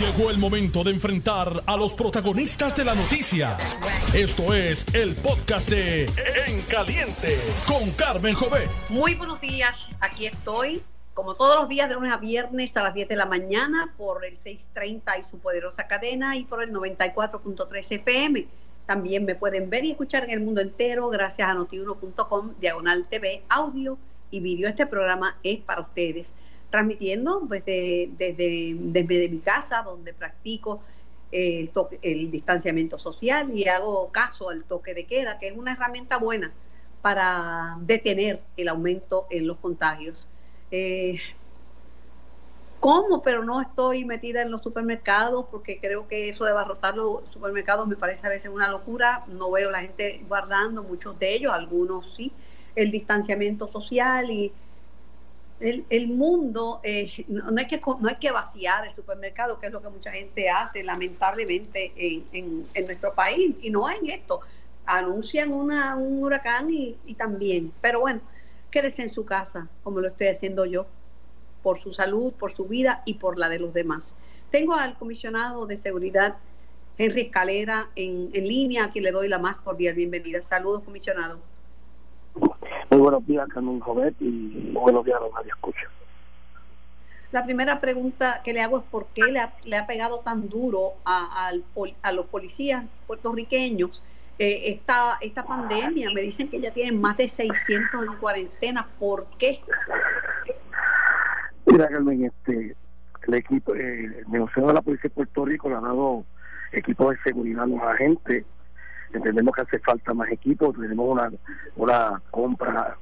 Llegó el momento de enfrentar a los protagonistas de la noticia. Esto es el podcast de En Caliente con Carmen Jové. Muy buenos días, aquí estoy, como todos los días de lunes a viernes a las 10 de la mañana por el 630 y su poderosa cadena y por el 94.3 FM. También me pueden ver y escuchar en el mundo entero gracias a notiuno.com, diagonal TV, audio y vídeo. Este programa es para ustedes transmitiendo desde, desde, desde mi casa, donde practico el, toque, el distanciamiento social y hago caso al toque de queda, que es una herramienta buena para detener el aumento en los contagios. Eh, ¿Cómo? Pero no estoy metida en los supermercados porque creo que eso de abarrotar los supermercados me parece a veces una locura. No veo la gente guardando, muchos de ellos, algunos sí, el distanciamiento social y el, mundo, eh, no, hay que, no hay que vaciar el supermercado, que es lo que mucha gente hace, lamentablemente, en, en, nuestro país. Y no hay esto. Anuncian una, un huracán y, y también. Pero bueno, quédese en su casa, como lo estoy haciendo yo, por su salud, por su vida y por la de los demás. Tengo al comisionado de seguridad, Henry Escalera, en, en línea, a quien le doy la más cordial bienvenida. Saludos, comisionado. Muy buenos días, Carmen Jovet, y buenos días a los escucha. La primera pregunta que le hago es por qué le ha, le ha pegado tan duro a, a, los policías puertorriqueños eh, esta, esta pandemia. Me dicen que ya tienen más de 600 en cuarentena. ¿Por qué? Mira, Carmen, este, el equipo, eh, el Museo de la Policía de Puerto Rico le ha dado equipos de seguridad a los agentes entendemos que hace falta más equipos, tenemos una, una compra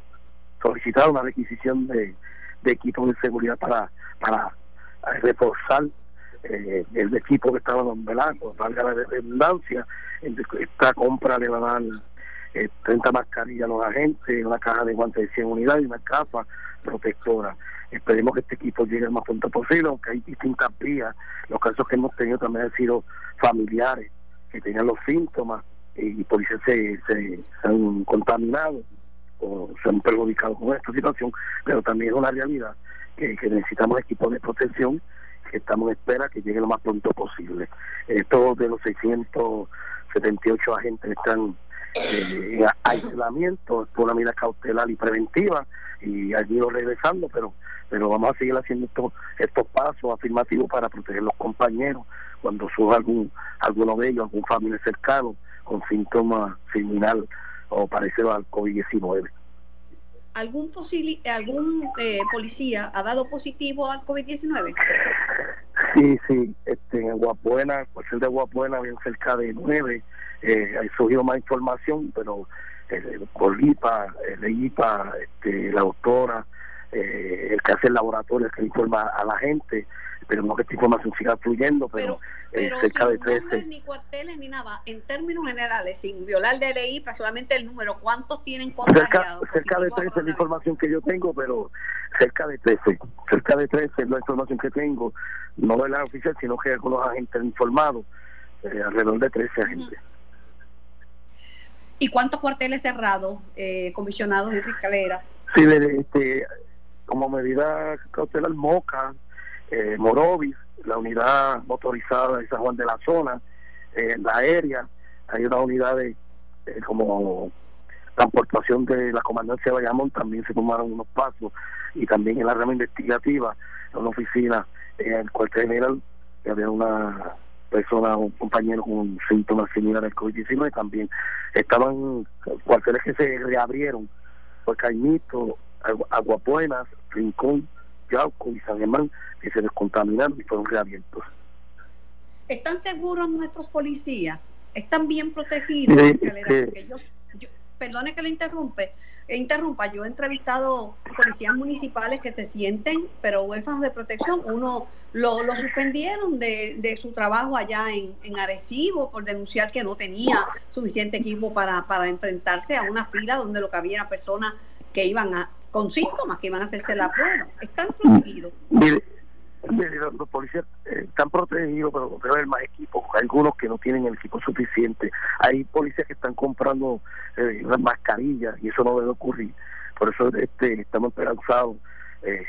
solicitada, una requisición de, de equipos de seguridad para, para reforzar eh, el equipo que estaba velando, valga la redundancia, esta compra le va a dar eh, 30 mascarillas a los agentes, una caja de guantes de 100 unidades y una capa protectora. Esperemos que este equipo llegue lo más pronto posible, aunque hay distintas vías. Los casos que hemos tenido también han sido familiares que tenían los síntomas y policías se, se, han contaminado o se han perjudicado con esta situación, pero también es una realidad que, necesitamos equipos de protección que estamos en espera que llegue lo más pronto posible. todos de los 678 agentes están eh, en aislamiento por una medida cautelar y preventiva y allí ido regresando, pero pero vamos a seguir haciendo estos, estos pasos afirmativos para proteger a los compañeros cuando surja algún alguno de ellos, algún familiar cercano con síntomas similares o parecidos al COVID-19. ¿Algún, algún eh, policía ha dado positivo al COVID-19? Sí, sí, este, en Guapuena, el cuestión de Guapuena, bien cerca de nueve, eh, ha surgido más información, pero eh, por IPA, el IPA, este, la doctora, eh, el que hace el laboratorio, el que informa a la gente, esperemos que esta información siga fluyendo, pero, pero, cerca de 13. Ni cuarteles ni nada, en términos generales, sin violar de ley, pues solamente el número, ¿cuántos tienen contagiados? Cerca, de 13 es la información que yo tengo, pero cerca de 13, cerca de 13 es la información que tengo, no es la oficial, sino que algunos agentes informados, eh, alrededor de 13 agentes. ¿Y cuántos cuarteles cerrados, eh, comisionados de fiscalera? Sí, este, como medida cautelar Moca, eh, Morovis, la unidad motorizada de San Juan de la Zona, eh, la aérea, hay una unidad de eh, como transportación de la comandancia de Bayamón, también se tomaron unos pasos, y también en la rama investigativa, en una oficina, en el cuartel general, había una persona, un compañero con síntomas similares al COVID-19, también estaban cuarteles que se reabrieron, pues Caimito, Rincón, Yauco y San Germán, que se descontaminaron y fueron reabiertos. ¿Están seguros nuestros policías? ¿Están bien protegidos? perdone que le interrumpe, e interrumpa, yo he entrevistado policías municipales que se sienten, pero huérfanos de protección, uno lo, lo suspendieron de, de, su trabajo allá en, en, Arecibo por denunciar que no tenía suficiente equipo para, para enfrentarse a una fila donde lo que había era personas que iban a, con síntomas que iban a hacerse la prueba. ¿Están protegidos? Mire, los, policías eh, están protegidos, pero debe haber más equipos. Hay algunos que no tienen el equipo suficiente. Hay policías que están comprando eh, mascarillas y eso no debe ocurrir. Por eso este estamos esperanzados. Eh,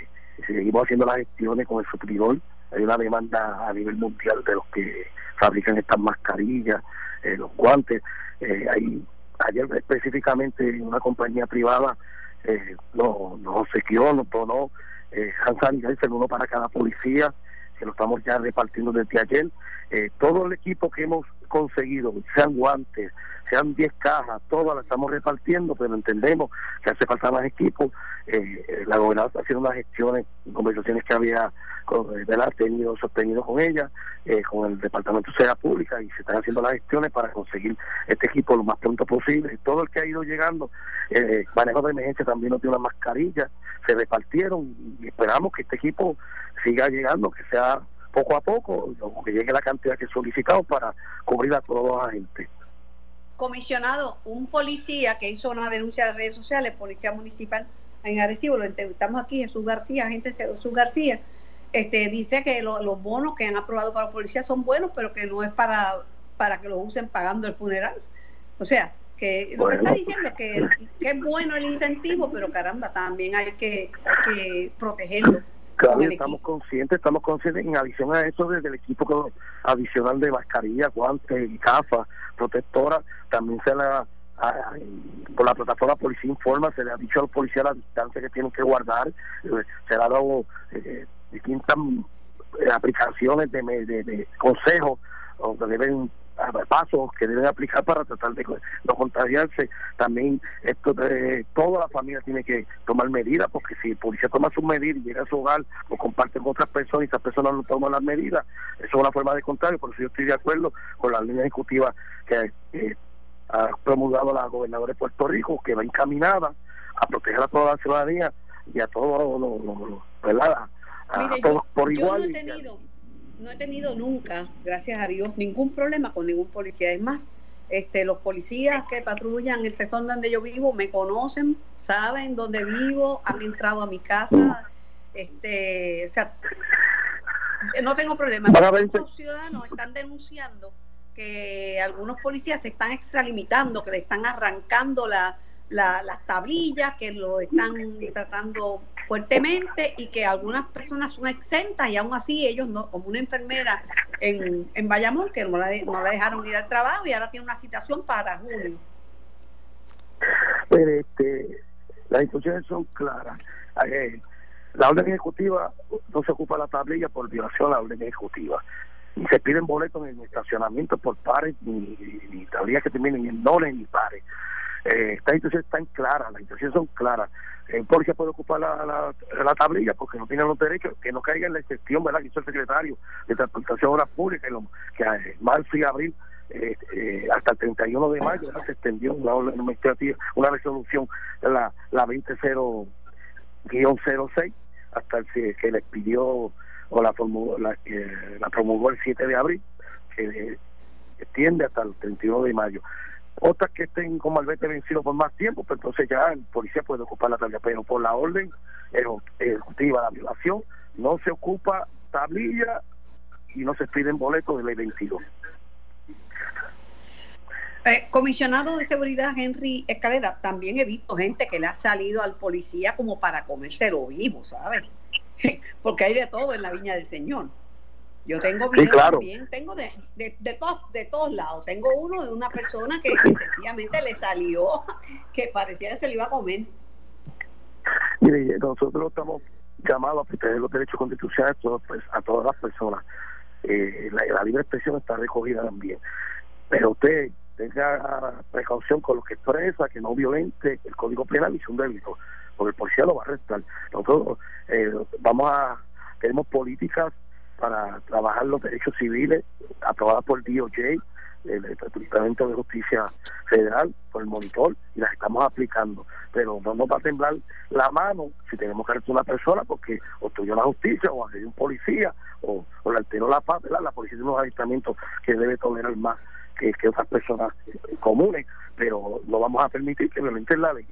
seguimos haciendo las gestiones con el supridor hay una demanda a nivel mundial de los que fabrican estas mascarillas, eh, los guantes. Eh, hay, ayer específicamente una compañía privada eh, nos, nos obsequió, nos donó eh, el uno para cada policía, que lo estamos ya repartiendo desde ayer. Eh, todo el equipo que hemos conseguido, sean guantes, sean 10 cajas, todas las estamos repartiendo, pero entendemos que hace falta más equipo. Eh, la gobernadora está haciendo unas gestiones, conversaciones que había con, eh, tenido, sostenido con ella, eh, con el Departamento de Seguridad Pública, y se están haciendo las gestiones para conseguir este equipo lo más pronto posible. Todo el que ha ido llegando, eh, manejo de emergencia también nos dio una mascarilla, se repartieron y esperamos que este equipo siga llegando, que sea poco a poco, que llegue la cantidad que solicitamos para cubrir a todos los agentes. Comisionado, un policía que hizo una denuncia en las redes sociales, policía municipal en Arecibo, lo entrevistamos aquí, Jesús García, agente Jesús García, este, dice que los bonos que han aprobado para la policía son buenos, pero que no es para, para que los usen pagando el funeral. O sea, que lo que está diciendo es que, que, es bueno el incentivo, pero caramba, también hay que, hay que protegerlo. Claro, estamos conscientes, estamos conscientes, en adición a eso, desde el equipo adicional de mascarilla, guantes y gafas, protectoras, también se la por la plataforma Policía Informa se le ha dicho a los policías la distancia que tienen que guardar, eh, se le ha dado eh, distintas eh, aplicaciones de, de, de consejos donde deben pasos que deben aplicar para tratar de no contagiarse. También esto de, toda la familia tiene que tomar medidas, porque si el policía toma sus medidas y llega a su hogar o comparte con otras personas y esas personas no toman las medidas, eso es una forma de contagio. Por eso yo estoy de acuerdo con la línea ejecutiva que ha promulgado la gobernadora de Puerto Rico, que va encaminada a proteger a toda la ciudadanía y a todos los, ¿verdad? A, todos por igual. No he tenido no he tenido nunca, gracias a Dios, ningún problema con ningún policía. Es más, este, los policías que patrullan el sector donde yo vivo me conocen, saben dónde vivo, han entrado a mi casa. Este, o sea, no tengo problema. Los ciudadanos están denunciando que algunos policías se están extralimitando, que le están arrancando la, las tablillas, que lo están tratando fuertemente y que algunas personas son exentas y aún así ellos no, como una enfermera en, en Bayamón que no la, no la dejaron ir al trabajo y ahora tiene una citación para junio. Pues este, las instrucciones son claras. Eh, la orden ejecutiva no se ocupa la tablilla por violación a la orden ejecutiva. Y se piden boletos en el estacionamiento por pares, ni, ni, tablillas que terminen en dones ni pares. Eh, estas instrucciones están claras, las instrucciones son claras. El policía puede ocupar la, la, tablilla porque no tiene los derechos, que no caiga en la excepción, ¿verdad? Que hizo el secretario de Transportación Obras Públicas, que a marzo y abril, eh, eh, hasta el 31 de mayo, se extendió una, una resolución, la, la 20-06, hasta el que le pidió o la, la, la promulgó el 7 de abril, que extiende hasta el 31 de mayo otras que estén como albete vencido por más tiempo, pues entonces ya el policía puede ocupar la tablilla, pero por la orden ejecutiva la violación no se ocupa tablilla y no se piden boletos de ley 22. Eh, comisionado de seguridad Henry Escalera, también he visto gente que le ha salido al policía como para comérselo vivo, ¿sabes? Porque hay de todo en la viña del Señor. Yo tengo videos también, tengo de, de, de, todos, de todos lados. Tengo uno de una persona que, sencillamente le salió, que parecía que se le iba a comer. Mire, nosotros estamos llamados a proteger los derechos constitucionales a todas las personas. Eh, la, libre expresión está recogida también. Pero usted tenga precaución con lo que expresa, que no violente el Código Penal y un delito, porque el policía lo va a arrestar. Nosotros eh, vamos a, tenemos políticas para trabajar los derechos civiles aprobadas por DOJ, el Departamento de Justicia Federal, por el monitor, y las estamos aplicando. Pero no nos va a temblar la mano si tenemos que arrestar una persona porque obstruyó la justicia o agredió un policía o, o le alteró la paz, La policía tiene unos adiestramientos que debe tolerar más que, que otras personas comunes, pero no vamos a permitir que violenten la ley.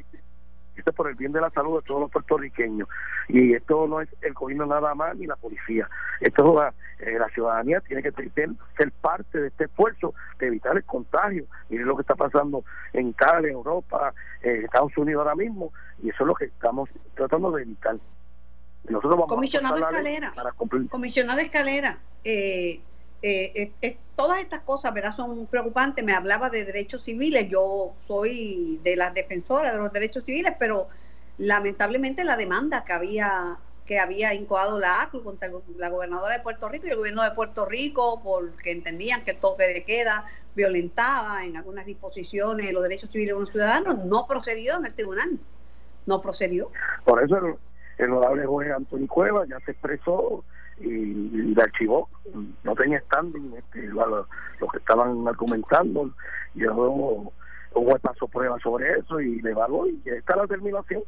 Esto es por el bien de la salud de todos los puertorriqueños. Y esto no es el gobierno nada más ni la policía. Esto es eh, la ciudadanía tiene que ser, parte de este esfuerzo de evitar el contagio. Miren lo que está pasando en Italia, Europa, en Estados Unidos ahora mismo. Y eso es lo que estamos tratando de evitar. Nosotros vamos Comisionado Escalera, para cumplir. Comisionado Escalera, eh, eh, eh, todas estas cosas ¿verdad? son preocupantes. Me hablaba de derechos civiles, yo soy de las defensoras de los derechos civiles, pero lamentablemente la demanda que había que había incoado la ACLU contra la gobernadora de Puerto Rico y el gobierno de Puerto Rico porque entendían que el toque de queda violentaba en algunas disposiciones los derechos civiles de los ciudadanos, no procedió en el tribunal, no procedió. Por eso el, el honorable juez Antonio Cueva ya se expresó y, y archivó, no tenía standing este, los que estaban argumentando, y un juez pasó prueba sobre eso y le evaluó y está la terminación.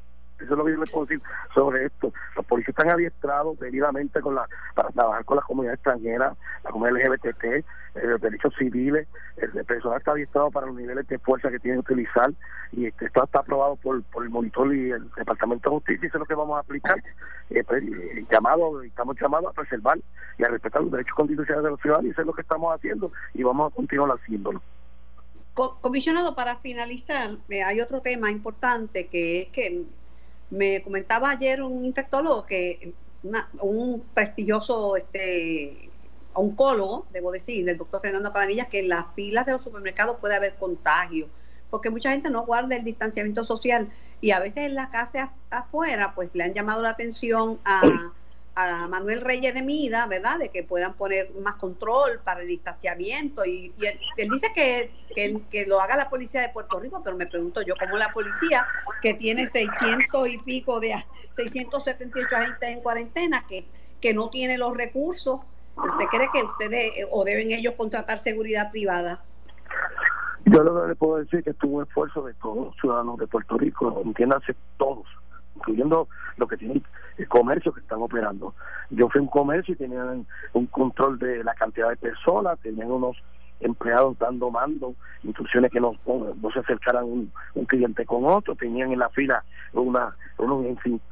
Eso es lo que yo les puedo sobre esto. Los policías están adiestrados debidamente con la, para trabajar con la comunidad extranjera, la comunidad LGBTT, eh, los derechos civiles. El, personal está adiestrado para los niveles de fuerza que tienen que utilizar y este, esto está aprobado por, por el monitor y el Departamento de Justicia. Eso es lo que vamos a aplicar. Eh, pues, eh, llamado, estamos llamados a preservar y a respetar los derechos constitucionales de los ciudadanos y eso es lo que estamos haciendo y vamos a continuar haciéndolo. Comisionado, para finalizar, hay otro tema importante que es que me comentaba ayer un infectólogo que un prestigioso este oncólogo, debo decir, el doctor Fernando Cabanillas, que en las filas de los supermercados puede haber contagio, porque mucha gente no guarda el distanciamiento social y a veces en la casa afuera, pues le han llamado la atención a a Manuel Reyes de Mida, ¿verdad? De que puedan poner más control para el distanciamiento. Y, él, dice que, que, lo haga la policía de Puerto Rico, pero me pregunto yo, ¿cómo la policía, que tiene 600 y pico de 678 agentes en cuarentena, que, que no tiene los recursos, ¿usted cree que ustedes o deben ellos contratar seguridad privada? Yo lo que le puedo decir que estuvo un esfuerzo de todos los ciudadanos de Puerto Rico, entiéndase todos, incluyendo los que tienen comercio que están operando. Yo fui a un comercio y tenían un control de la cantidad de personas, tenían unos empleados dando mando, instrucciones que no, no se acercaran un, un, cliente con otro, tenían en la fila una, una,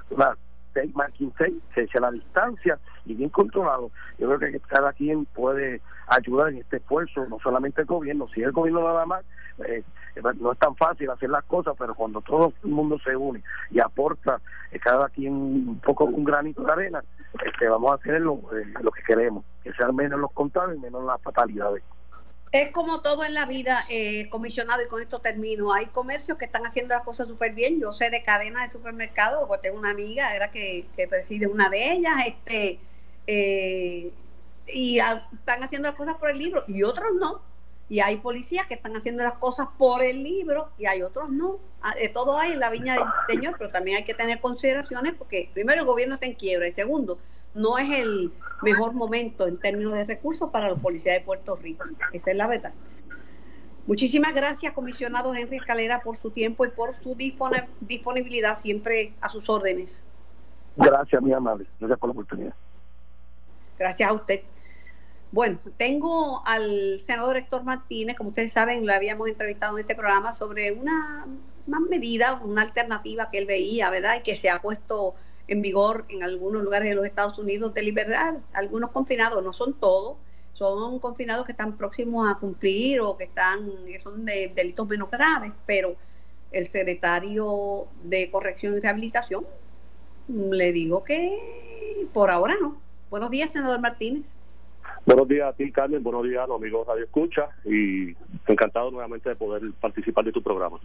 una 6 más 15, que sea la distancia y bien controlado. Yo creo que cada quien puede ayudar en este esfuerzo, no solamente el gobierno, si el gobierno nada más, eh, no es tan fácil hacer las cosas, pero cuando todo el mundo se une y aporta eh, cada quien un poco un granito de arena, este, vamos a hacer lo, eh, lo que queremos, que sean menos los contados y menos las fatalidades. Es como todo en la vida, eh, comisionado, y con esto termino. Hay comercios que están haciendo las cosas súper bien. Yo sé de cadenas de supermercados, tengo una amiga, era que, que preside una de ellas, este eh, y están haciendo las cosas por el libro, y otros no. Y hay policías que están haciendo las cosas por el libro y hay otros no. Ah, de todo hay en la viña del Señor, pero también hay que tener consideraciones porque primero el gobierno está en quiebra y segundo, no es el mejor momento en términos de recursos para los policías de Puerto Rico. Esa es la verdad. Muchísimas gracias, comisionado Henry Escalera, por su tiempo y por su disponibilidad siempre a sus órdenes. Gracias, mi amable. Gracias por la oportunidad. Gracias a usted. Bueno, tengo al senador Héctor Martínez, como ustedes saben, lo habíamos entrevistado en este programa sobre una, una medida, una alternativa que él veía, ¿verdad? Y que se ha puesto en vigor en algunos lugares de los Estados Unidos de libertad. Algunos confinados, no son todos, son confinados que están próximos a cumplir o que están que son de delitos menos graves, pero el secretario de Corrección y Rehabilitación le digo que por ahora no. Buenos días, senador Martínez. Buenos días a ti, Carmen. Buenos días a los amigos Radio Escucha. Y encantado nuevamente de poder participar de tu programa.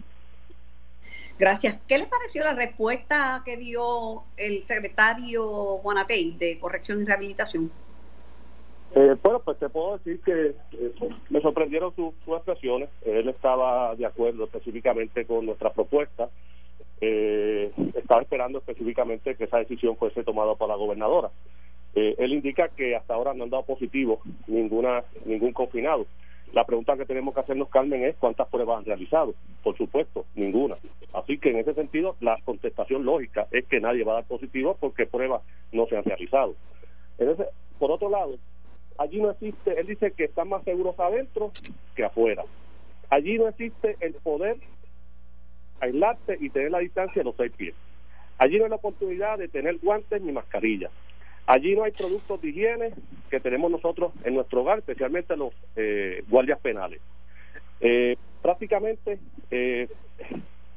Gracias. ¿Qué les pareció la respuesta que dio el secretario Juanatey de Corrección y Rehabilitación? Eh, bueno, pues te puedo decir que eh, me sorprendieron sus expresiones. Él estaba de acuerdo específicamente con nuestra propuesta. Eh, estaba esperando específicamente que esa decisión fuese tomada por la gobernadora. él indica que hasta ahora no han dado positivo ninguna ningún confinado. La pregunta que tenemos que hacernos, Carmen, es cuántas pruebas han realizado. Por supuesto, ninguna. Así que en ese sentido, la contestación lógica es que nadie va a dar positivo porque pruebas no se han realizado. Por otro lado, allí no existe, él dice que están más seguros adentro que afuera. Allí no existe el poder aislarte y tener la distancia de los seis pies. Allí no hay la oportunidad de tener guantes ni mascarillas. Allí no hay productos de higiene que tenemos nosotros en nuestro hogar, especialmente los eh, guardias penales. Eh, prácticamente eh,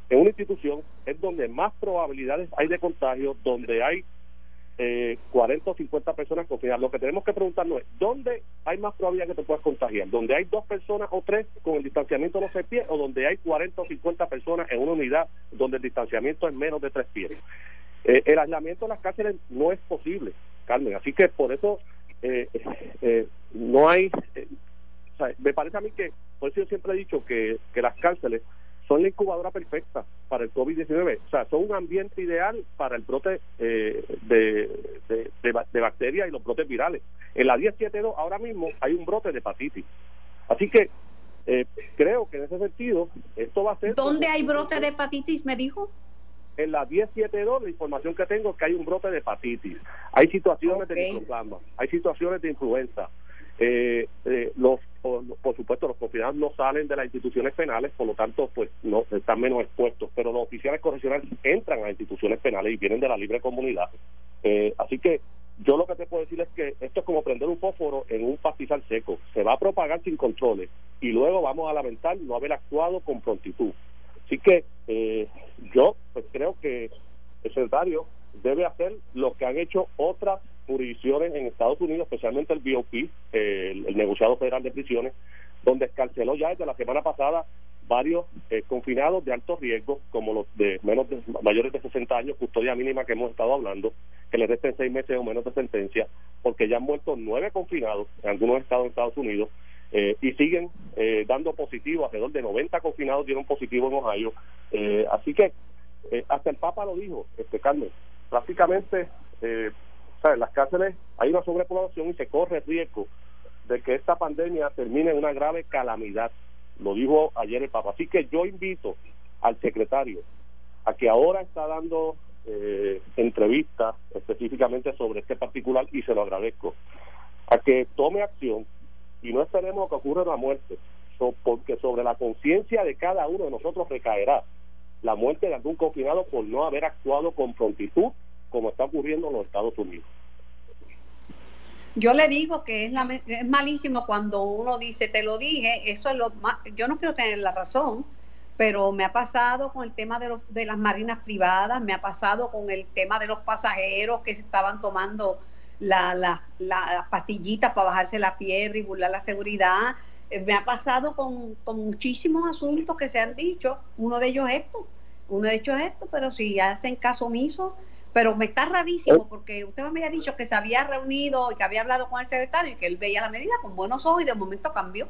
en una institución es donde más probabilidades hay de contagio, donde hay eh, 40 o 50 personas confinadas. Lo que tenemos que preguntarnos es, ¿dónde hay más probabilidad que te puedas contagiar? ¿Donde hay dos personas o tres con el distanciamiento de los seis pies o donde hay 40 o 50 personas en una unidad donde el distanciamiento es menos de tres pies? Eh, el aislamiento de las cárceles no es posible, Carmen. Así que por eso eh, eh, no hay... o sea, me parece a mí que, por eso yo siempre he dicho que, que las cárceles son la incubadora perfecta para el COVID-19. O sea, son un ambiente ideal para el brote eh, de, de, de, bacterias y los brotes virales. En la 1072 ahora mismo hay un brote de hepatitis. Así que eh, creo que en ese sentido esto va a ser... ¿Dónde hay brote de hepatitis, me dijo? En la 1072 la información que tengo es que hay un brote de hepatitis. Hay situaciones de microplasma, hay situaciones de influenza. Eh, eh, los por, por, supuesto los confinados no salen de las instituciones penales por lo tanto pues no están menos expuestos pero los oficiales correccionales entran a las instituciones penales y vienen de la libre comunidad eh, así que yo lo que te puedo decir es que esto es como prender un fósforo en un pastizal seco se va a propagar sin controles y luego vamos a lamentar no haber actuado con prontitud así que eh, yo pues creo que el secretario debe hacer lo que han hecho otras jurisdicciones en Estados Unidos, especialmente el BOP, el, el, negociado federal de prisiones, donde escarceló ya desde la semana pasada varios eh, confinados de alto riesgo, como los de menos de, mayores de 60 años, custodia mínima que hemos estado hablando, que les resten seis meses o menos de sentencia, porque ya han muerto nueve confinados en algunos estados de Estados Unidos eh, y siguen eh, dando positivo, alrededor de 90 confinados dieron positivo en Ohio. Eh, así que eh, hasta el Papa lo dijo, este Carmen, prácticamente eh, en las cárceles hay una sobrepoblación y se corre riesgo de que esta pandemia termine en una grave calamidad. Lo dijo ayer el Papa. Así que yo invito al secretario a que ahora está dando eh, entrevistas específicamente sobre este particular y se lo agradezco, a que tome acción y no esperemos que ocurra una muerte, porque sobre la conciencia de cada uno de nosotros recaerá la muerte de algún confinado por no haber actuado con prontitud como está ocurriendo en los Estados Unidos. Yo le digo que es, la, malísimo cuando uno dice, te lo dije, eso es lo yo no quiero tener la razón, pero me ha pasado con el tema de, los, de las marinas privadas, me ha pasado con el tema de los pasajeros que se estaban tomando las la, la pastillitas para bajarse la fiebre y burlar la seguridad, eh, me ha pasado con, con muchísimos asuntos que se han dicho, uno de ellos es esto, uno de ellos es esto, pero si hacen caso omiso, pero me está rarísimo porque usted me había dicho que se había reunido y que había hablado con el secretario y que él veía la medida con buenos ojos y de momento cambió.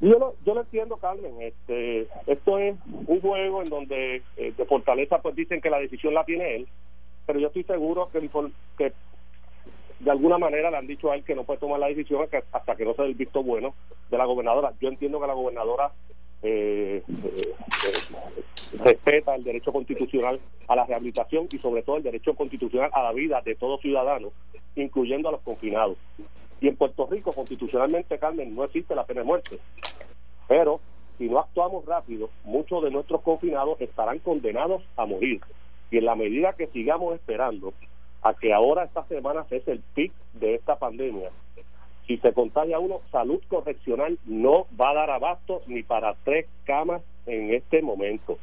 Yo lo, yo lo entiendo, Carmen. Este, esto es un juego en donde eh, de Fortaleza pues dicen que la decisión la tiene él, pero yo estoy seguro que, que de alguna manera le han dicho a él que no puede tomar la decisión hasta que no se dé el visto bueno de la gobernadora. Yo entiendo que la gobernadora eh, eh, respeta el derecho constitucional a la rehabilitación y sobre todo el derecho constitucional a la vida de todo ciudadano, incluyendo a los confinados. Y en Puerto Rico, constitucionalmente, Carmen, no existe la pena de muerte. Pero si no actuamos rápido, muchos de nuestros confinados estarán condenados a morir. Y en la medida que sigamos esperando a que ahora esta semana es el pic de esta pandemia, si se contagia uno, salud correccional no va a dar abasto ni para tres camas en este momento.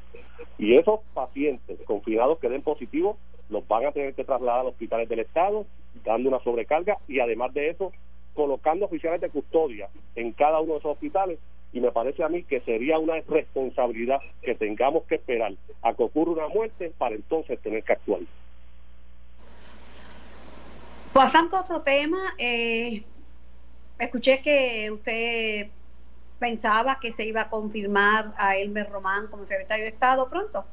Y esos pacientes confinados que den positivos los van a tener que trasladar a hospitales del Estado, dando una sobrecarga y además de eso, colocando oficiales de custodia en cada uno de esos hospitales. Y me parece a mí que sería una responsabilidad que tengamos que esperar a que ocurra una muerte para entonces tener que actuar. Pasando a otro tema, eh, escuché que usted pensaba que se iba a confirmar a Elmer Román como secretario de Estado pronto.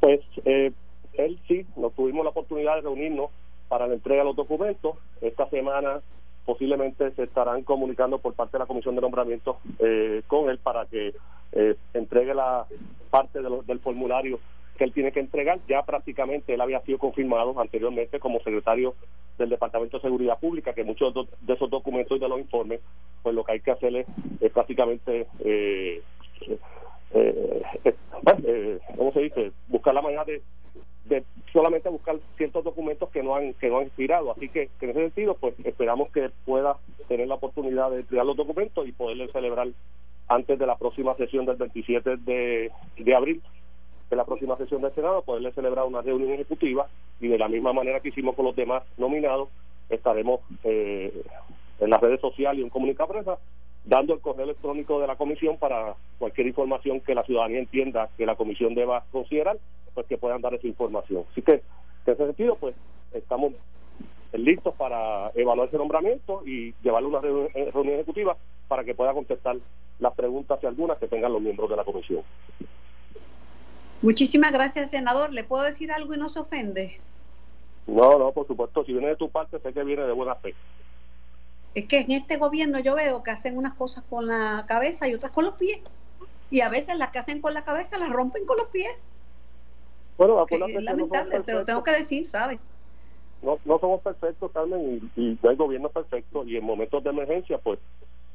Pues eh, él sí, nos tuvimos la oportunidad de reunirnos para la entrega de los documentos. Esta semana posiblemente se estarán comunicando por parte de la Comisión de Nombramiento eh, con él para que eh, entregue la parte de lo, del formulario que él tiene que entregar. Ya prácticamente él había sido confirmado anteriormente como secretario del Departamento de Seguridad Pública, que muchos de esos documentos y de los informes, pues lo que hay que hacer es, es prácticamente, eh, eh, eh, ¿cómo se dice? Buscar la manera de, de solamente buscar ciertos documentos que no han que no han expirado así que, que, en ese sentido pues esperamos que pueda tener la oportunidad de entregar los documentos y poderle celebrar antes de la próxima sesión del 27 de, de abril en la próxima sesión del Senado poderle celebrar una reunión ejecutiva y de la misma manera que hicimos con los demás nominados, estaremos eh, en las redes sociales y en comunicado prensa dando el correo electrónico de la comisión para cualquier información que la ciudadanía entienda que la comisión deba considerar, pues que puedan dar esa información. Así que, en ese sentido, pues estamos listos para evaluar ese nombramiento y llevarle una eh, reunión ejecutiva para que pueda contestar las preguntas y algunas que tengan los miembros de la comisión. Muchísimas gracias, senador. ¿Le puedo decir algo y no se ofende? No, no, por supuesto. Si viene de tu parte, sé que viene de buena fe. Es que en este gobierno yo veo que hacen unas cosas con la cabeza y otras con los pies. Y a veces las que hacen con la cabeza las rompen con los pies. Bueno, es lamentable, te lo tengo que decir, ¿sabes? No, no somos perfectos, Carmen, y, no hay gobierno perfecto. Y en momentos de emergencia, pues,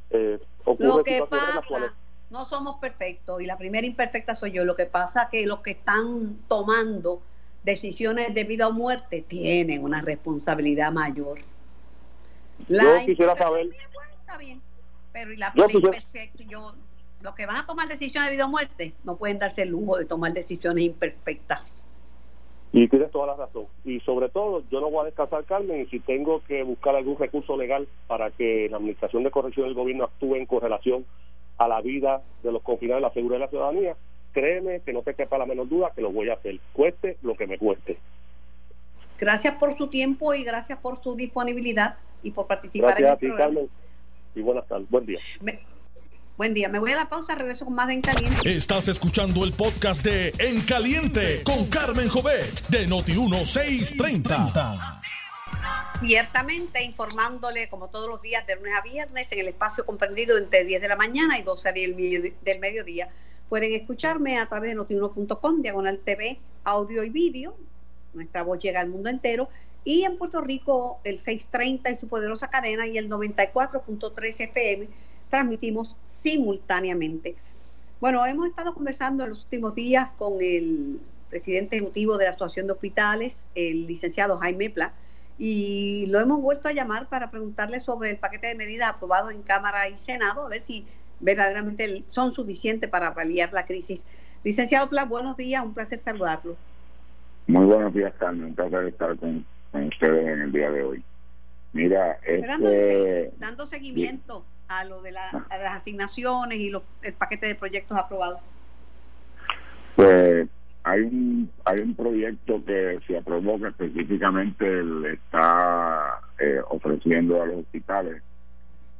eh, ocurre Lo que pasa, no somos perfectos, y la primera imperfecta soy yo. Lo que pasa es que los que están tomando decisiones de vida o muerte tienen una responsabilidad mayor yo quisiera saber. está bien, pero y la, yo yo, los que van a tomar decisiones de vida o muerte no pueden darse el lujo de tomar decisiones imperfectas. Y tienes toda la razón. Y sobre todo, yo no voy a descansar, Carmen, y si tengo que buscar algún recurso legal para que la Administración de Corrección del Gobierno actúe en correlación a la vida de los confinados y la seguridad de la ciudadanía, créeme que no te quepa la menor duda que lo voy a hacer, cueste lo que me cueste. Gracias por su tiempo y gracias por su disponibilidad y por participar en el programa. Y buenas tardes. Buen día. buen día. Me voy a la pausa, regreso con más de En Caliente. Estás escuchando el podcast de En Caliente con Carmen Jovet de Noti1630. Ciertamente informándole como todos los días de lunes a viernes en el espacio comprendido entre 10 de la mañana y 12 del mediodía. Pueden escucharme a través de notiuno.com, diagonal TV, audio y vídeo. Nuestra voz llega al mundo entero y en Puerto Rico el 630 en su poderosa cadena y el 94.3 FM transmitimos simultáneamente. Bueno, hemos estado conversando en los últimos días con el presidente ejecutivo de la Asociación de Hospitales, el licenciado Jaime Pla, y lo hemos vuelto a llamar para preguntarle sobre el paquete de medidas aprobado en Cámara y Senado, a ver si verdaderamente son suficientes para paliar la crisis. Licenciado Pla, buenos días, un placer saludarlo. Muy buenos días, Carmen, un placer estar con con ustedes en el día de hoy. Mira, este, dando seguimiento a lo de, las asignaciones y el paquete de proyectos aprobados. Pues hay un hay un proyecto que se aprobó que específicamente le está eh, ofreciendo a los hospitales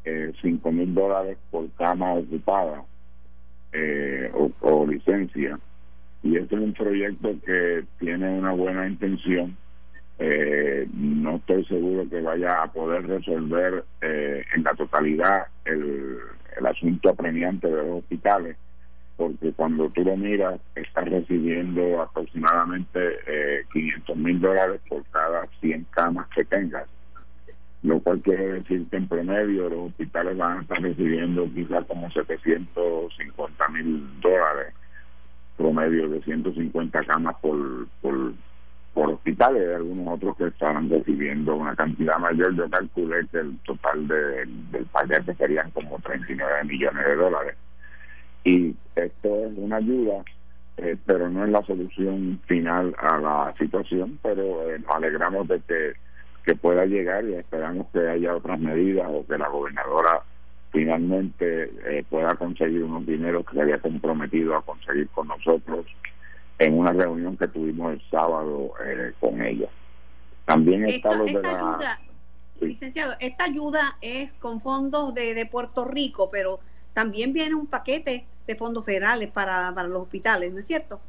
eh, cinco mil dólares por cama ocupada eh, o, licencia. Y este es un proyecto que tiene una buena intención. Eh, no estoy seguro que vaya a poder resolver eh, en la totalidad el, el asunto apremiante de los hospitales, porque cuando tú lo miras, estás recibiendo aproximadamente eh, 500 mil dólares por cada 100 camas que tengas, lo cual quiere decir que en promedio los hospitales van a estar recibiendo quizás como 750 mil dólares promedio de 150 camas por, por, hospitales, y algunos otros que estaban recibiendo una cantidad mayor. Yo calculé que el total de, del paquete serían como 39 millones de dólares. Y esto es una ayuda, eh, pero no es la solución final a la situación, pero eh, nos alegramos de que, que pueda llegar y esperamos que haya otras medidas o que la gobernadora finalmente eh, pueda conseguir unos dineros que se había comprometido a conseguir con nosotros en una reunión que tuvimos el sábado eh, con ella. También está esta, de la... Ayuda, Licenciado, esta ayuda es con fondos de, de, Puerto Rico, pero también viene un paquete de fondos federales para, para los hospitales, ¿no es cierto?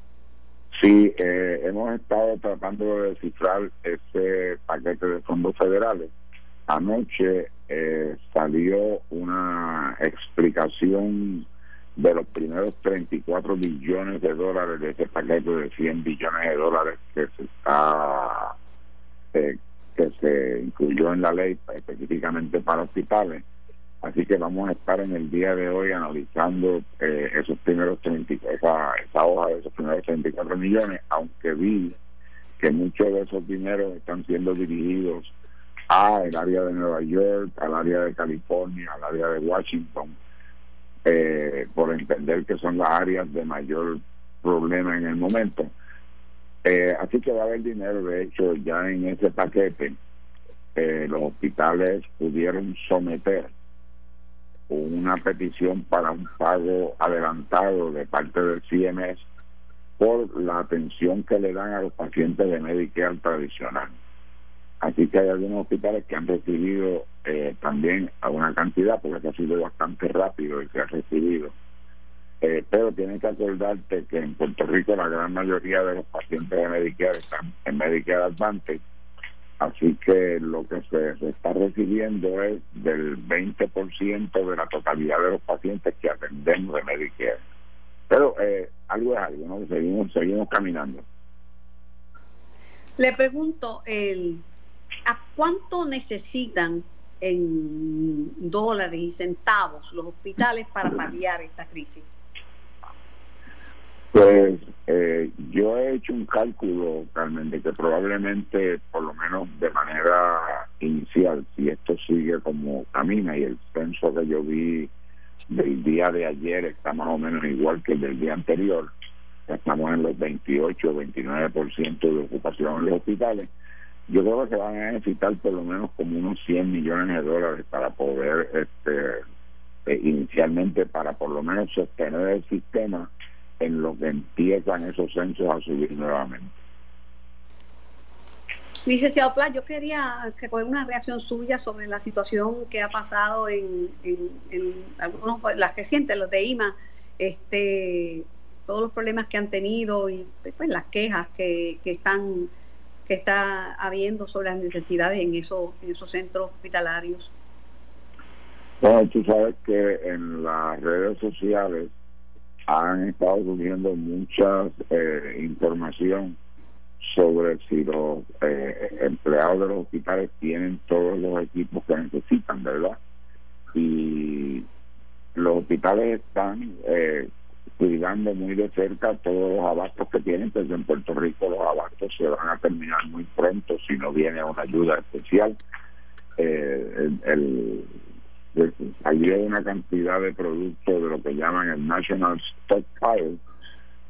Sí, eh, hemos estado tratando de descifrar ese paquete de fondos federales. Anoche eh, salió una explicación de los primeros 34 billones de dólares de ese paquete de 100 billones de dólares que se está eh, que se incluyó en la ley específicamente para hospitales. Así que vamos a estar en el día de hoy analizando eh, esos primeros 30, esa, esa hoja de esos primeros 34 millones, aunque vi que muchos de esos dineros están siendo dirigidos a el área de Nueva York, al área de California, al área de Washington, eh, por entender que son las áreas de mayor problema en el momento. Eh, así que va a haber dinero, de hecho, ya en ese paquete eh, los hospitales pudieron someter una petición para un pago adelantado de parte del CMS por la atención que le dan a los pacientes de Medicare tradicional. Así que hay algunos hospitales que han recibido eh, también alguna cantidad, porque ha sido bastante rápido y se ha recibido. Eh, pero tienen que acordarte que en Puerto Rico la gran mayoría de los pacientes de Medicare están en Medicare Advantage, así que lo que se, está recibiendo es del 20% de la totalidad de los pacientes que atendemos de Medicare. Pero eh, algo es algo, ¿no? Seguimos, seguimos caminando. Le pregunto, el, ¿a cuánto necesitan en dólares y centavos los hospitales para paliar esta crisis? Pues eh, yo he hecho un cálculo, Carmen, de que probablemente, por lo menos de manera inicial, si esto sigue como camina y el censo que yo vi del día de ayer está más o menos igual que el del día anterior, estamos en los 28 o 29% de ocupación en los hospitales, yo creo que van a necesitar por lo menos como unos 100 millones de dólares para poder, este eh, inicialmente, para por lo menos sostener el sistema en lo que empiezan esos censos a subir nuevamente. Licenciado Pla, yo quería recoger una reacción suya sobre la situación que ha pasado en, en, algunos, las recientes, los de IMA, este, todos los problemas que han tenido y pues, las quejas que, que están que está habiendo sobre las necesidades en esos, en esos centros hospitalarios. Bueno, tú sabes que en las redes sociales han estado surgiendo mucha eh, información sobre si los eh, empleados de los hospitales tienen todos los equipos que necesitan, ¿verdad? Y los hospitales están eh, cuidando muy de cerca todos los abastos que tienen, pero en Puerto Rico los abastos se van a terminar muy pronto si no viene una ayuda especial. Eh, el, hay una cantidad de productos de lo que llaman el National Stockpile,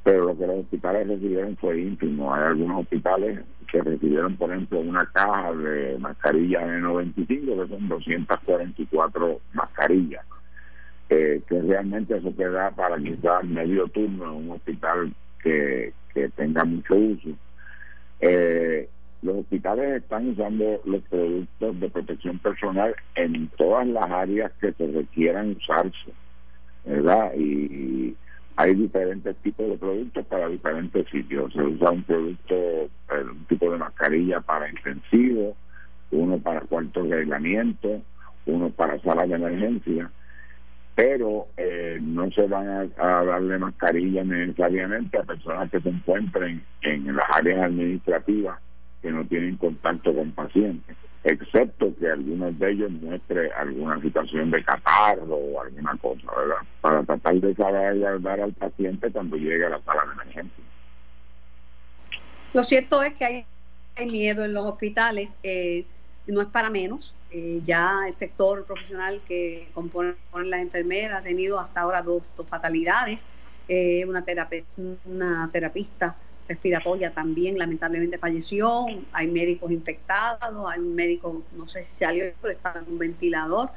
pero lo que los hospitales recibieron fue ínfimo. Hay algunos hospitales que recibieron, por ejemplo, una caja de mascarillas N95, que son 244 mascarillas, eh, que realmente eso queda para quizás medio turno en un hospital que, que tenga mucho uso. Eh, los hospitales están usando los productos de protección personal en todas las áreas que se requieran usarse, ¿verdad? Y hay diferentes tipos de productos para diferentes sitios. Se usa un producto, eh, un tipo de mascarilla para intensivo, uno para cuartos de aislamiento, uno para salas de emergencia, pero eh, no se van a, a darle mascarilla necesariamente a personas que se encuentren en las áreas administrativas que no tienen contacto con pacientes, excepto que algunos de ellos muestre alguna situación de catarro o alguna cosa, ¿verdad? Para tratar de salvaguardar al paciente cuando llegue a la sala de emergencia. Lo cierto es que hay, miedo en los hospitales, eh, no es para menos. Eh, ya el sector profesional que compone las enfermeras ha tenido hasta ahora dos, fatalidades. Eh, una, una terapista respiratoria también lamentablemente falleció, hay médicos infectados, hay un médico, no sé si salió, pero está en un ventilador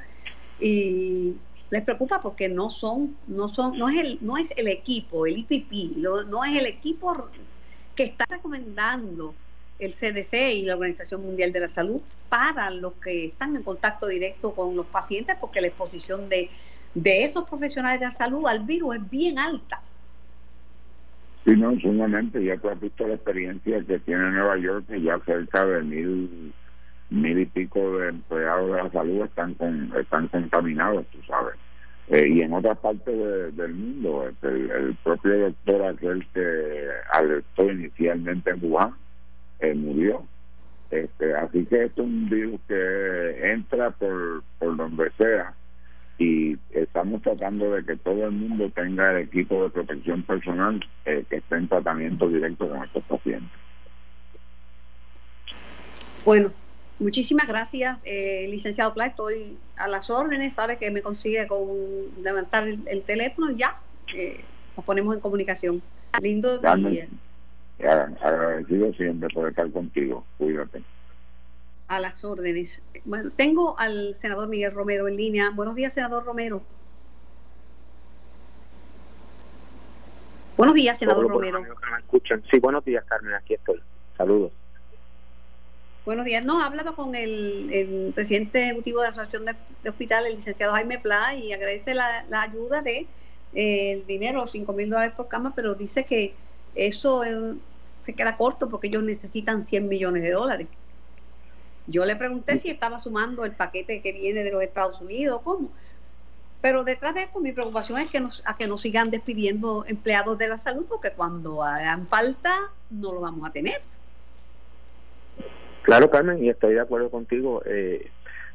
y les preocupa porque no son, no son, no es el, no es el equipo, el IPP, no es el equipo que está recomendando el CDC y la Organización Mundial de la Salud para los que están en contacto directo con los pacientes, porque la exposición de, de esos profesionales de la salud al virus es bien alta. Sí, no, sumamente. Ya tú has visto la experiencia que tiene Nueva York, que ya cerca de mil, mil y pico de empleados de la salud están con, están contaminados, tú sabes. Eh, y en otras partes del mundo, este, el, propio doctor aquel que alertó inicialmente en Wuhan, eh, murió. Este, así que es un virus que entra por, por donde sea y estamos tratando de que todo el mundo tenga el equipo de protección personal eh, que esté en tratamiento directo con estos pacientes. Bueno, muchísimas gracias, eh, licenciado Pla. Estoy a las órdenes. Sabe que me consigue con levantar el, teléfono y ya eh, nos ponemos en comunicación. Lindo día. Agradecido siempre por estar contigo. Cuídate. A las órdenes. Bueno, tengo al senador Miguel Romero en línea. Buenos días, senador Romero. Buenos días, senador Romero. Sí, buenos días, Carmen. Aquí estoy. Saludos. Buenos días. No, hablaba con el, presidente ejecutivo de la Asociación de, Hospitales, el licenciado Jaime Pla, y agradece la, ayuda de eh, el dinero, 5 mil dólares por cama, pero dice que eso eh, se queda corto porque ellos necesitan 100 millones de dólares. Yo le pregunté si estaba sumando el paquete que viene de los Estados Unidos, ¿cómo? Pero detrás de esto mi preocupación es que nos, a que nos sigan despidiendo empleados de la salud porque cuando hagan falta no lo vamos a tener. Claro, Carmen, y estoy de acuerdo contigo. Eh,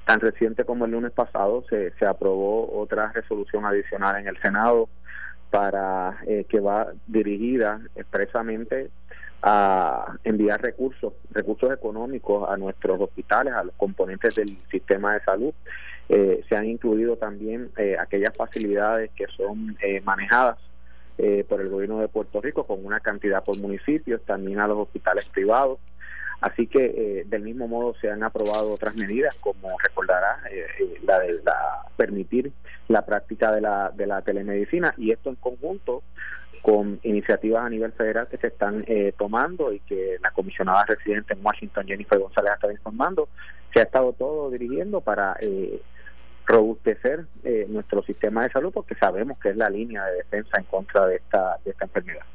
tan reciente como el lunes pasado se, se aprobó otra resolución adicional en el Senado para eh, que va dirigida expresamente a enviar recursos, recursos económicos a nuestros hospitales, a los componentes del sistema de salud. Eh, se han incluido también eh, aquellas facilidades que son manejadas por el gobierno de Puerto Rico con una cantidad por municipios, también a los hospitales privados. Así que eh, del mismo modo se han aprobado otras medidas, como recordará eh, eh, la de la, permitir la práctica de la, de la telemedicina y esto en conjunto con iniciativas a nivel federal que se están tomando y que la comisionada residente en Washington, Jennifer González, estado informando, se ha estado todo dirigiendo para robustecer nuestro sistema de salud porque sabemos que es la línea de defensa en contra de esta, de esta enfermedad.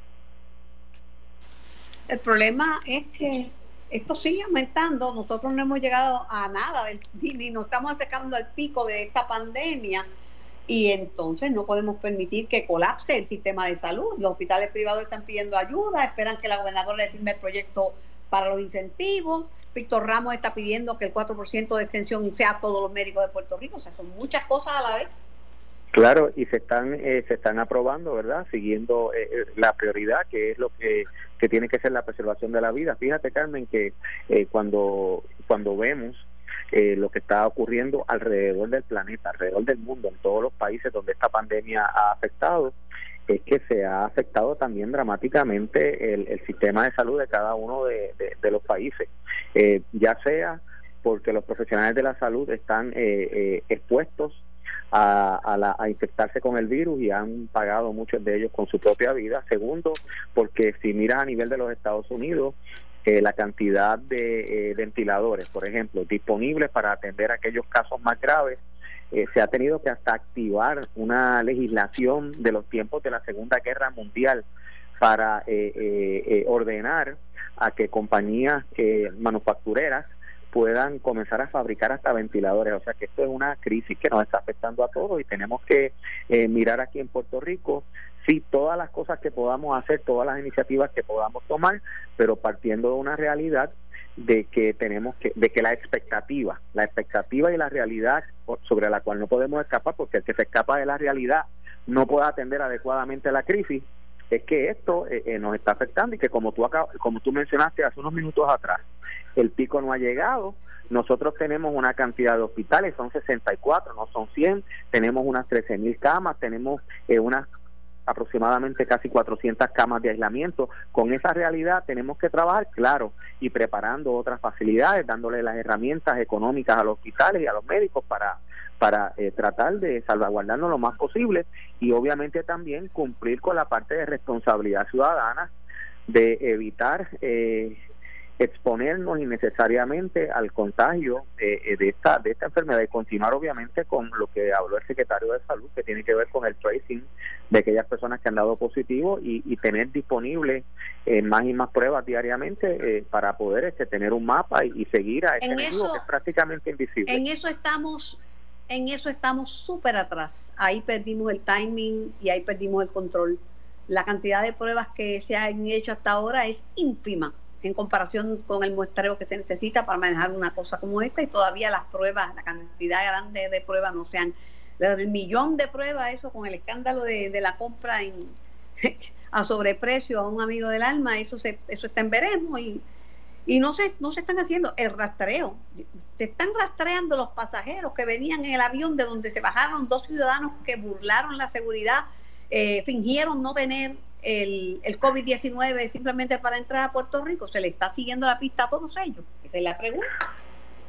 El problema es que esto sigue aumentando, nosotros no hemos llegado a nada, ni nos estamos acercando al pico de esta pandemia y entonces no podemos permitir que colapse el sistema de salud. Los hospitales privados están pidiendo ayuda, esperan que la gobernadora le firme el proyecto para los incentivos. Víctor Ramos está pidiendo que el 4% de extensión sea a todos los médicos de Puerto Rico, o sea, son muchas cosas a la vez. Claro, y se están eh, se están aprobando, ¿verdad? Siguiendo eh, eh, la prioridad, que es lo que, que tiene que ser la preservación de la vida. Fíjate, Carmen, que cuando cuando vemos lo que está ocurriendo alrededor del planeta, alrededor del mundo, en todos los países donde esta pandemia ha afectado, es que se ha afectado también dramáticamente el, sistema de salud de cada uno de, los países, ya sea porque los profesionales de la salud están expuestos a, a, infectarse con el virus y han pagado muchos de ellos con su propia vida. Segundo, porque si miras a nivel de los Estados Unidos, eh, la cantidad de eh, ventiladores, por ejemplo, disponibles para atender aquellos casos más graves, eh, se ha tenido que hasta activar una legislación de los tiempos de la Segunda Guerra Mundial para ordenar a que compañías manufactureras puedan comenzar a fabricar hasta ventiladores. O sea que esto es una crisis que nos está afectando a todos y tenemos que eh, mirar aquí en Puerto Rico sí todas las cosas que podamos hacer, todas las iniciativas que podamos tomar, pero partiendo de una realidad de que tenemos que de que la expectativa, la expectativa y la realidad sobre la cual no podemos escapar porque el que se escapa de la realidad no puede atender adecuadamente la crisis es que esto eh, eh, nos está afectando y que como tú como tú mencionaste hace unos minutos atrás el pico no ha llegado. Nosotros tenemos una cantidad de hospitales, son 64, no son 100, tenemos unas 13 mil camas, tenemos eh, unas aproximadamente casi 400 camas de aislamiento. Con esa realidad tenemos que trabajar, claro, y preparando otras facilidades, dándole las herramientas económicas a los hospitales y a los médicos para para eh, tratar de salvaguardarnos lo más posible y obviamente también cumplir con la parte de responsabilidad ciudadana de evitar eh, exponernos innecesariamente al contagio eh, de esta de esta enfermedad y continuar obviamente con lo que habló el secretario de salud que tiene que ver con el tracing de aquellas personas que han dado positivo y, tener disponible eh, más y más pruebas diariamente eh, para poder este, tener un mapa y, seguir a este enemigo que es prácticamente invisible. En eso estamos en eso estamos súper atrás. Ahí perdimos el timing y ahí perdimos el control. La cantidad de pruebas que se han hecho hasta ahora es ínfima en comparación con el muestreo que se necesita para manejar una cosa como esta y todavía las pruebas, la cantidad grande de pruebas no sean, el millón de pruebas, eso con el escándalo de, la compra en, a sobreprecio a un amigo del alma, eso se, eso está en veremos y, y no se, no se están haciendo el rastreo. Se están rastreando los pasajeros que venían en el avión de donde se bajaron dos ciudadanos que burlaron la seguridad, eh, fingieron no tener el, el COVID-19 simplemente para entrar a Puerto Rico? ¿Se le está siguiendo la pista a todos ellos? Esa es la pregunta.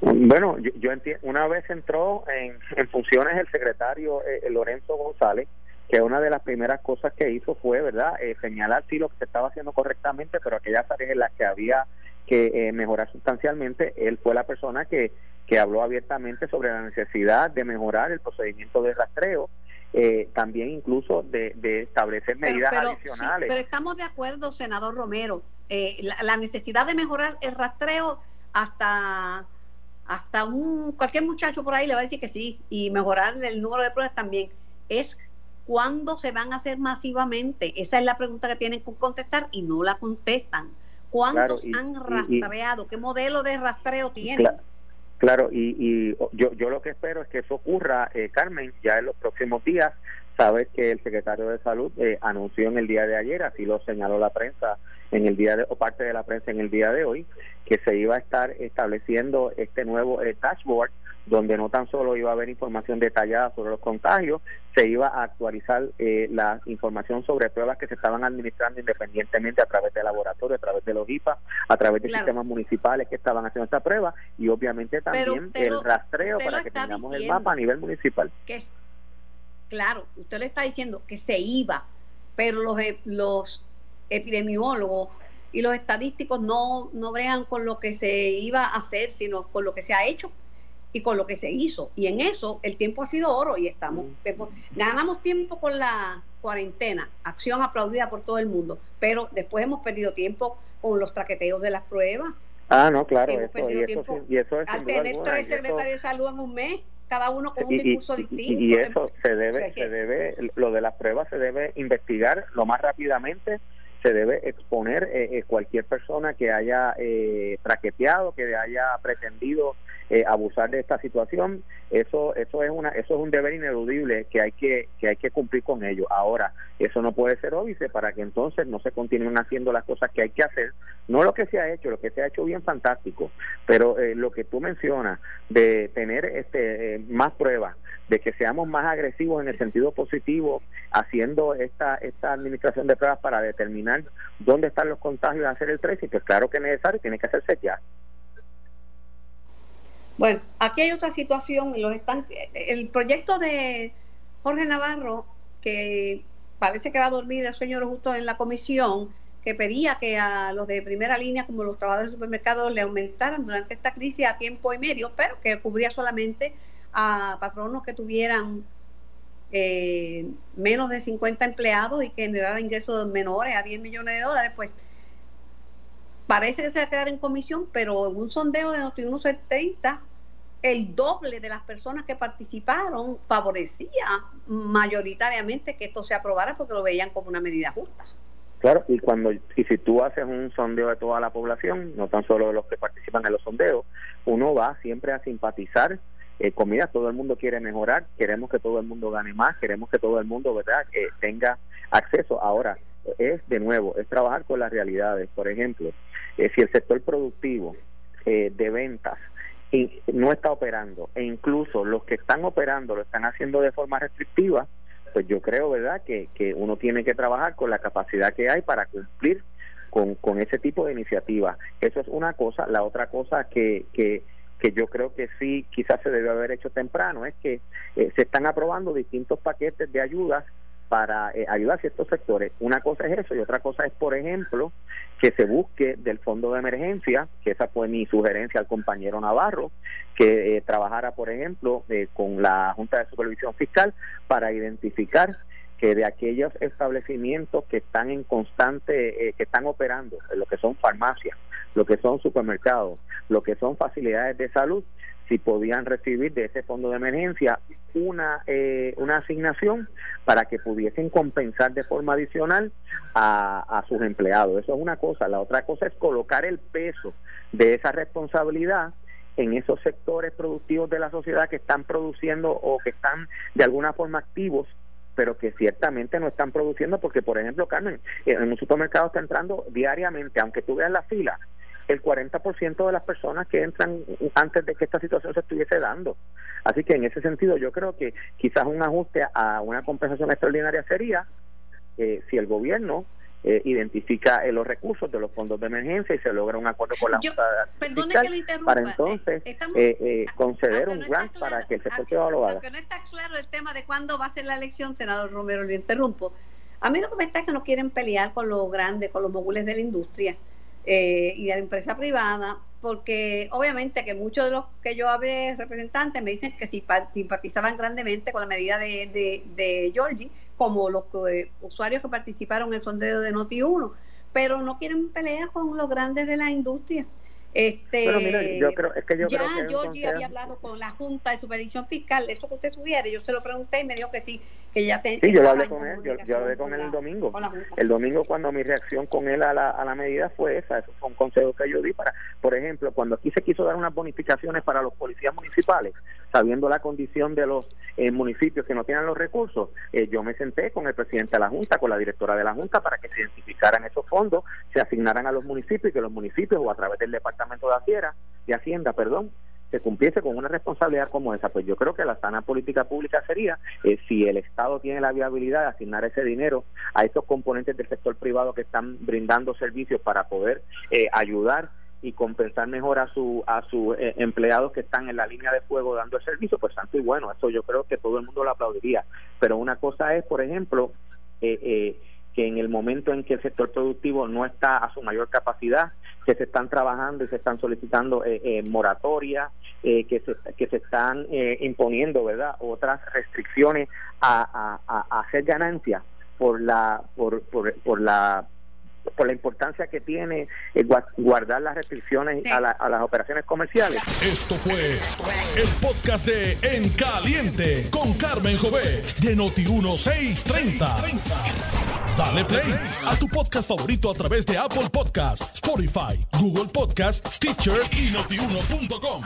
Bueno, yo, entiendo, una vez entró en, funciones el secretario eh, Lorenzo González, que una de las primeras cosas que hizo fue, ¿verdad?, eh, señalar sí lo que se estaba haciendo correctamente, pero aquellas áreas en las que había que eh, mejorar sustancialmente, él fue la persona que, que habló abiertamente sobre la necesidad de mejorar el procedimiento de rastreo, eh, también incluso de, establecer medidas adicionales. pero estamos de acuerdo, senador Romero, la, necesidad de mejorar el rastreo hasta hasta un cualquier muchacho por ahí le va a decir que sí y mejorar el número de pruebas también es ¿Cuándo se van a hacer masivamente? Esa es la pregunta que tienen que contestar y no la contestan. ¿Cuántos han rastreado? ¿Qué modelo de rastreo tienen? Claro, y, yo, yo lo que espero es que eso ocurra, eh, Carmen, ya en los próximos días. Sabes que el secretario de Salud eh, anunció en el día de ayer, así lo señaló la prensa en el día de, o parte de la prensa en el día de hoy, que se iba a estar estableciendo este nuevo eh, dashboard donde no tan solo iba a haber información detallada sobre los contagios, se iba a actualizar eh, la información sobre pruebas que se estaban administrando independientemente a través del laboratorio, a través de los IPA, a través de sistemas municipales que estaban haciendo esta prueba y obviamente también el rastreo para que tengamos el mapa a nivel municipal. Que es, claro, usted le está diciendo que se iba, pero los, e, los epidemiólogos y los estadísticos no, no bregan con lo que se iba a hacer, sino con lo que se ha hecho y con lo que se hizo. Y en eso el tiempo ha sido oro y estamos, ganamos tiempo con la cuarentena, acción aplaudida por todo el mundo, pero después hemos perdido tiempo con los traqueteos de las pruebas. Ah, no, claro, eso, y, eso, es al tener tres secretarios de salud en un mes, cada uno con un discurso distinto. Y, eso se debe, se debe, lo de las pruebas se debe investigar lo más rápidamente se debe exponer eh, eh, cualquier persona que haya eh, traqueteado, que haya pretendido eh, abusar de esta situación eso eso es una eso es un deber ineludible que hay que que hay que cumplir con ello. Ahora eso no puede ser óbice para que entonces no se continúen haciendo las cosas que hay que hacer no lo que se ha hecho lo que se ha hecho bien fantástico pero eh, lo que tú mencionas de tener este eh, más pruebas de que seamos más agresivos en el sentido positivo haciendo esta esta administración de pruebas para determinar dónde están los contagios hacer el tracing pues claro que es necesario tiene que hacerse ya bueno, aquí hay otra situación. Los están, el proyecto de Jorge Navarro, que parece que va a dormir el sueño justo en la comisión, que pedía que a los de primera línea, como los trabajadores del supermercado, le aumentaran durante esta crisis a tiempo y medio, pero que cubría solamente a patronos que tuvieran eh, menos de 50 empleados y que generaran ingresos menores a 10 millones de dólares, pues parece que se va a quedar en comisión, pero en un sondeo de Noti 170, el doble de las personas que participaron favorecía mayoritariamente que esto se aprobara porque lo veían como una medida justa. Claro, y cuando y si tú haces un sondeo de toda la población, no tan solo de los que participan en los sondeos, uno va siempre a simpatizar eh, comida, todo el mundo quiere mejorar, queremos que todo el mundo gane más, queremos que todo el mundo, ¿verdad?, que tenga acceso. Ahora, es de nuevo, es trabajar con las realidades. Por ejemplo, eh, si el sector productivo eh, de ventas no está operando e incluso los que están operando lo están haciendo de forma restrictiva, pues yo creo, ¿verdad?, que, que uno tiene que trabajar con la capacidad que hay para cumplir con, con ese tipo de iniciativas. Eso es una cosa. La otra cosa que, que, que yo creo que sí quizás se debe haber hecho temprano es que eh, se están aprobando distintos paquetes de ayudas para eh, ayudar a ciertos sectores. Una cosa es eso y otra cosa es, por ejemplo, que se busque del fondo de emergencia, que esa fue mi sugerencia al compañero Navarro, que eh, trabajara, por ejemplo, eh, con la Junta de Supervisión Fiscal para identificar que de aquellos establecimientos que están en constante, que están operando, lo que son farmacias, lo que son supermercados, lo que son facilidades de salud, si podían recibir de ese fondo de emergencia una, eh, una asignación para que pudiesen compensar de forma adicional a, a sus empleados. Eso es una cosa. La otra cosa es colocar el peso de esa responsabilidad en esos sectores productivos de la sociedad que están produciendo o que están de alguna forma activos pero que ciertamente no están produciendo porque, por ejemplo, Carmen, en un supermercado está entrando diariamente, aunque tú veas la fila, el 40% de las personas que entran antes de que esta situación se estuviese dando. Así que en ese sentido yo creo que quizás un ajuste a una compensación extraordinaria sería eh, si el gobierno eh, identifica eh, los recursos de los fondos de emergencia y se logra un acuerdo con la Junta para entonces eh, conceder un grant para que el sector privado lo haga. Aunque no está claro el tema de cuándo va a ser la elección, senador Romero, le interrumpo. A mí lo que me está es que no quieren pelear con los grandes, con los mogules de la industria y de la empresa privada, porque obviamente que muchos de los que yo hablé representantes me dicen que simpatizaban grandemente con la medida de, de, de Georgie, como los usuarios que participaron en el sondeo de Noti1, pero no quieren pelear con los grandes de la industria. Este, yo creo, es que yo ya creo que había hablado con la Junta de Supervisión Fiscal, eso que usted sugiere, yo se lo pregunté y me dijo que sí, que ya Sí, yo lo hablé con él, yo, hablé con él el domingo. El domingo cuando mi reacción con él a la, a la medida fue esa, eso fue un consejo que yo di para, por ejemplo, cuando aquí se quiso dar unas bonificaciones para los policías municipales, sabiendo la condición de los eh, municipios que no tienen los recursos, eh, yo me senté con el presidente de la Junta, con la directora de la Junta, para que se identificaran esos fondos, se asignaran a los municipios y que los municipios o a través del Departamento de Hacienda, de Hacienda, perdón, se cumpliese con una responsabilidad como esa. Pues yo creo que la sana política pública sería eh, si el Estado tiene la viabilidad de asignar ese dinero a esos componentes del sector privado que están brindando servicios para poder ayudar y compensar mejor a su a sus eh, empleados que están en la línea de fuego dando el servicio, pues santo y bueno, eso yo creo que todo el mundo lo aplaudiría. Pero una cosa es, por ejemplo, eh, eh, que en el momento en que el sector productivo no está a su mayor capacidad, que se están trabajando y se están solicitando eh, moratorias, que, se, que se están imponiendo, ¿verdad?, otras restricciones a, a, a hacer ganancias por la por, por, por la por la importancia que tiene eh, guardar las restricciones a, las operaciones comerciales. Esto fue el podcast de En Caliente con Carmen Jovet de Noti1630. Dale play a tu podcast favorito a través de Apple Podcasts, Spotify, Google Podcasts, Stitcher y notiuno.com.